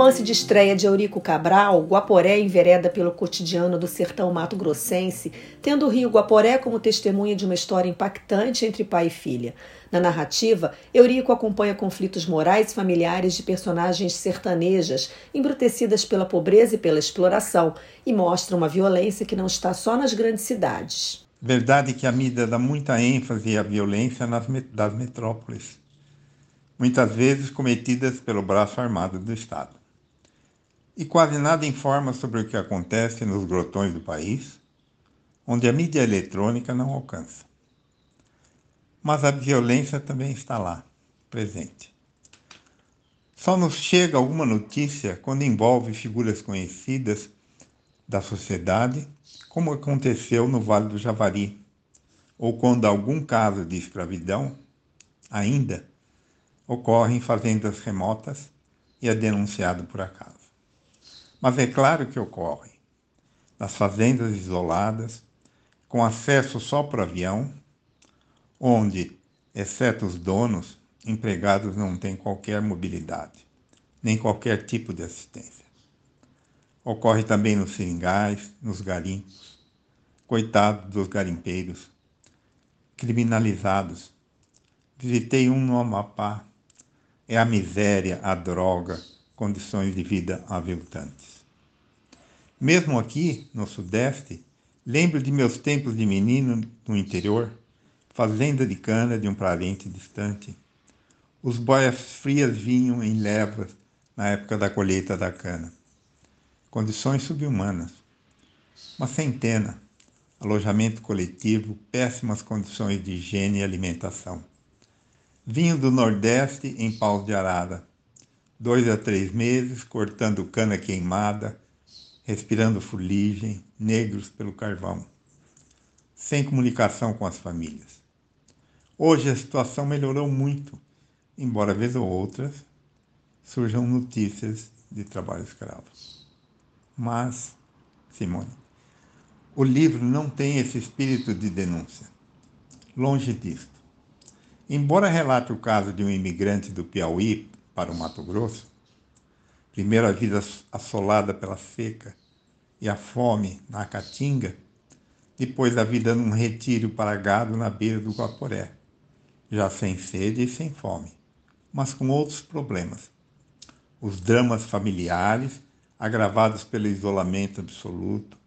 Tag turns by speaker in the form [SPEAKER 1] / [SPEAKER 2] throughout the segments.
[SPEAKER 1] Romance de estreia de Eurico Cabral, Guaporé envereda pelo cotidiano do sertão mato-grossense, tendo o rio Guaporé como testemunha de uma história impactante entre pai e filha. Na narrativa, Eurico acompanha conflitos morais e familiares de personagens sertanejas, embrutecidas pela pobreza e pela exploração, e mostra uma violência que não está só nas grandes cidades.
[SPEAKER 2] Verdade que a mídia dá muita ênfase à violência nas das metrópoles, muitas vezes cometidas pelo braço armado do Estado e quase nada informa sobre o que acontece nos grotões do país, onde a mídia eletrônica não alcança. Mas a violência também está lá, presente. Só nos chega alguma notícia quando envolve figuras conhecidas da sociedade, como aconteceu no Vale do Javari, ou quando algum caso de escravidão, ainda, ocorre em fazendas remotas e é denunciado por acaso. Mas é claro que ocorre. Nas fazendas isoladas, com acesso só por avião, onde, exceto os donos, empregados não têm qualquer mobilidade, nem qualquer tipo de assistência. Ocorre também nos seringais, nos garimpos. Coitados dos garimpeiros, criminalizados. Visitei um no Amapá. É a miséria, a droga, condições de vida aviltantes. Mesmo aqui, no Sudeste, lembro de meus tempos de menino no interior, fazenda de cana de um parente distante. Os boias frias vinham em levas na época da colheita da cana. Condições subhumanas. Uma centena, alojamento coletivo, péssimas condições de higiene e alimentação. Vinho do Nordeste em paus de arara, dois a três meses, cortando cana queimada, respirando fuligem, negros pelo carvão, sem comunicação com as famílias. Hoje a situação melhorou muito, embora vez ou outras surjam notícias de trabalho escravo. Mas, Simone, o livro não tem esse espírito de denúncia. Longe disto. Embora relate o caso de um imigrante do Piauí para o Mato Grosso, primeiro a vida assolada pela seca e a fome na Caatinga, depois a vida num retiro para gado na beira do Guaporé, já sem sede e sem fome, mas com outros problemas. Os dramas familiares, agravados pelo isolamento absoluto,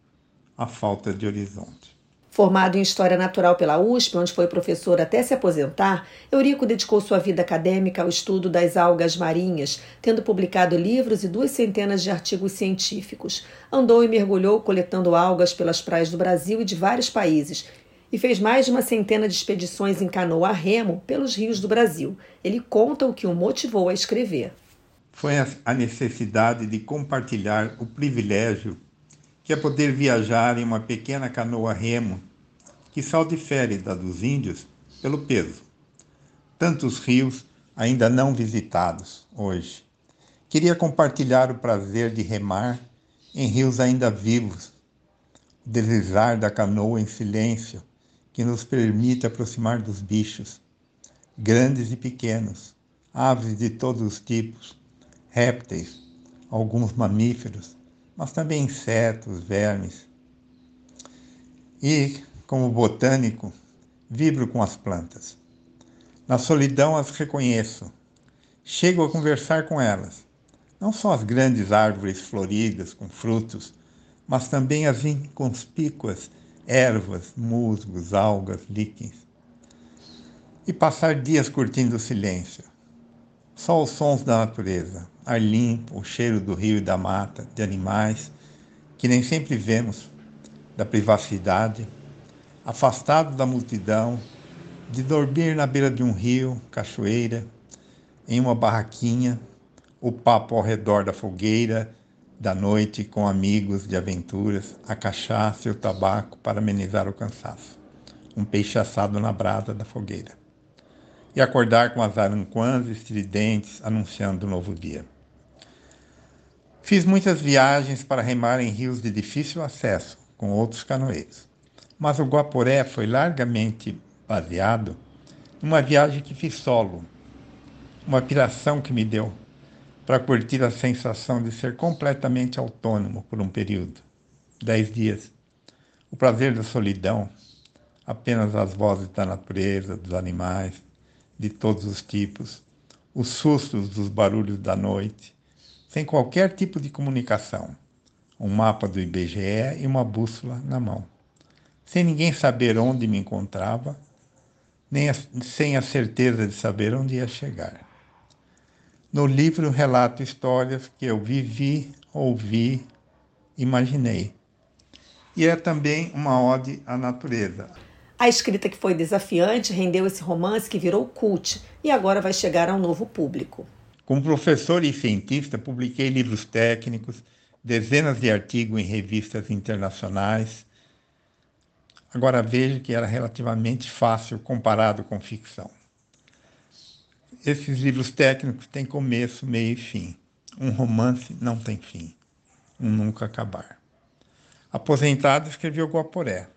[SPEAKER 2] a falta de horizonte.
[SPEAKER 1] Formado em História Natural pela USP, onde foi professor até se aposentar, Eurico dedicou sua vida acadêmica ao estudo das algas marinhas, tendo publicado livros e duas centenas de artigos científicos. Andou e mergulhou coletando algas pelas praias do Brasil e de vários países, e fez mais de uma centena de expedições em canoa a remo pelos rios do Brasil. Ele conta o que o motivou a escrever.
[SPEAKER 2] Foi a necessidade de compartilhar o privilégio que é poder viajar em uma pequena canoa remo, que só difere da dos índios pelo peso. Tantos rios ainda não visitados hoje. Queria compartilhar o prazer de remar em rios ainda vivos, o deslizar da canoa em silêncio, que nos permite aproximar dos bichos, grandes e pequenos, aves de todos os tipos, répteis, alguns mamíferos, mas também insetos, vermes. E, como botânico, vibro com as plantas. Na solidão as reconheço. Chego a conversar com elas. Não só as grandes árvores floridas com frutos, mas também as inconspícuas ervas, musgos, algas, líquens. E passar dias curtindo o silêncio. Só os sons da natureza, ar limpo, o cheiro do rio e da mata, de animais que nem sempre vemos, da privacidade, afastado da multidão, de dormir na beira de um rio, cachoeira, em uma barraquinha, o papo ao redor da fogueira, da noite com amigos de aventuras, a cachaça e o tabaco para amenizar o cansaço. um peixe assado na brasa da fogueira, e acordar com as aranquãs estridentes anunciando o novo dia. Fiz muitas viagens para remar em rios de difícil acesso com outros canoeiros, mas o Guaporé foi largamente baseado numa viagem que fiz solo, uma piração que me deu para curtir a sensação de ser completamente autônomo por um período, dez dias. O prazer da solidão, apenas as vozes da natureza, dos animais, de todos os tipos, os sustos dos barulhos da noite, sem qualquer tipo de comunicação, um mapa do IBGE e uma bússola na mão, sem ninguém saber onde me encontrava, nem a, sem a certeza de saber onde ia chegar. No livro relato histórias que eu vivi, ouvi, imaginei. E é também uma ode à natureza.
[SPEAKER 1] A escrita que foi desafiante rendeu esse romance que virou cult e agora vai chegar a um novo público.
[SPEAKER 2] Como professor e cientista, publiquei livros técnicos, dezenas de artigos em revistas internacionais. Agora vejo que era relativamente fácil comparado com ficção. Esses livros técnicos têm começo, meio e fim. Um romance não tem fim. Um nunca acabar. Aposentado, escreveu Guaporé.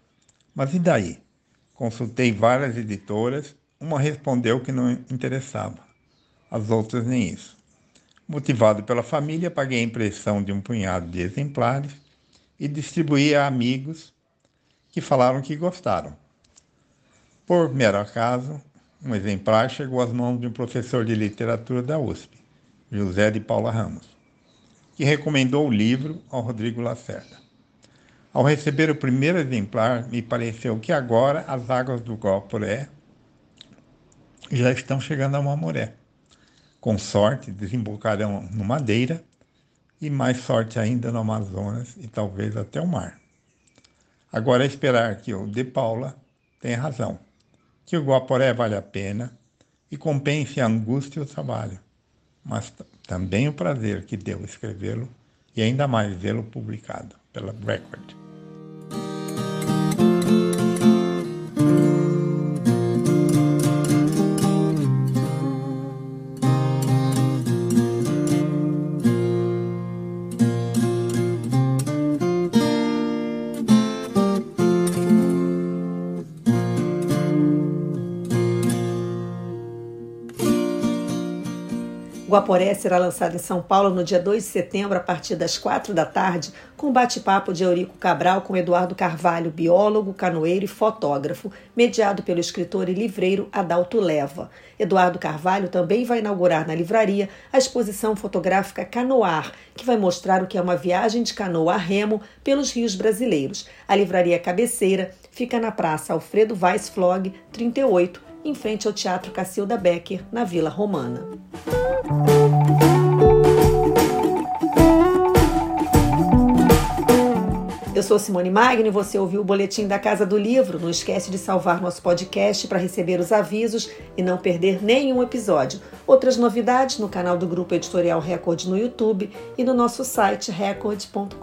[SPEAKER 2] Mas e daí? Consultei várias editoras, uma respondeu que não interessava, as outras nem isso. Motivado pela família, paguei a impressão de um punhado de exemplares e distribuí a amigos que falaram que gostaram. Por mero acaso, um exemplar chegou às mãos de um professor de literatura da USP, José de Paula Ramos, que recomendou o livro ao Rodrigo Lacerda. Ao receber o primeiro exemplar, me pareceu que agora as águas do Guaporé já estão chegando a Mamoré. Com sorte, desembocarão no Madeira e mais sorte ainda no Amazonas e talvez até o mar. Agora é esperar que o De Paula tenha razão que o Guaporé vale a pena e compense a angústia e o trabalho, mas também o prazer que deu escrevê-lo e ainda mais vê-lo publicado pela Record.
[SPEAKER 1] Guaporé será lançado em São Paulo no dia 2 de setembro, a partir das 4 da tarde, com bate-papo de Eurico Cabral com Eduardo Carvalho, biólogo, canoeiro e fotógrafo, mediado pelo escritor e livreiro Adalto Leva. Eduardo Carvalho também vai inaugurar na livraria a exposição fotográfica Canoar, que vai mostrar o que é uma viagem de canoa a remo pelos rios brasileiros. A livraria cabeceira fica na Praça Alfredo Weissflog, 38, em frente ao Teatro Cacilda Becker, na Vila Romana. Eu sou Simone Magno e você ouviu o boletim da Casa do Livro. Não esquece de salvar nosso podcast para receber os avisos e não perder nenhum episódio. Outras novidades no canal do Grupo Editorial Record no YouTube e no nosso site record.com.br.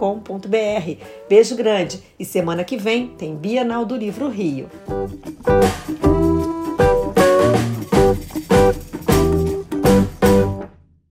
[SPEAKER 1] Beijo grande e semana que vem tem Bienal do Livro Rio.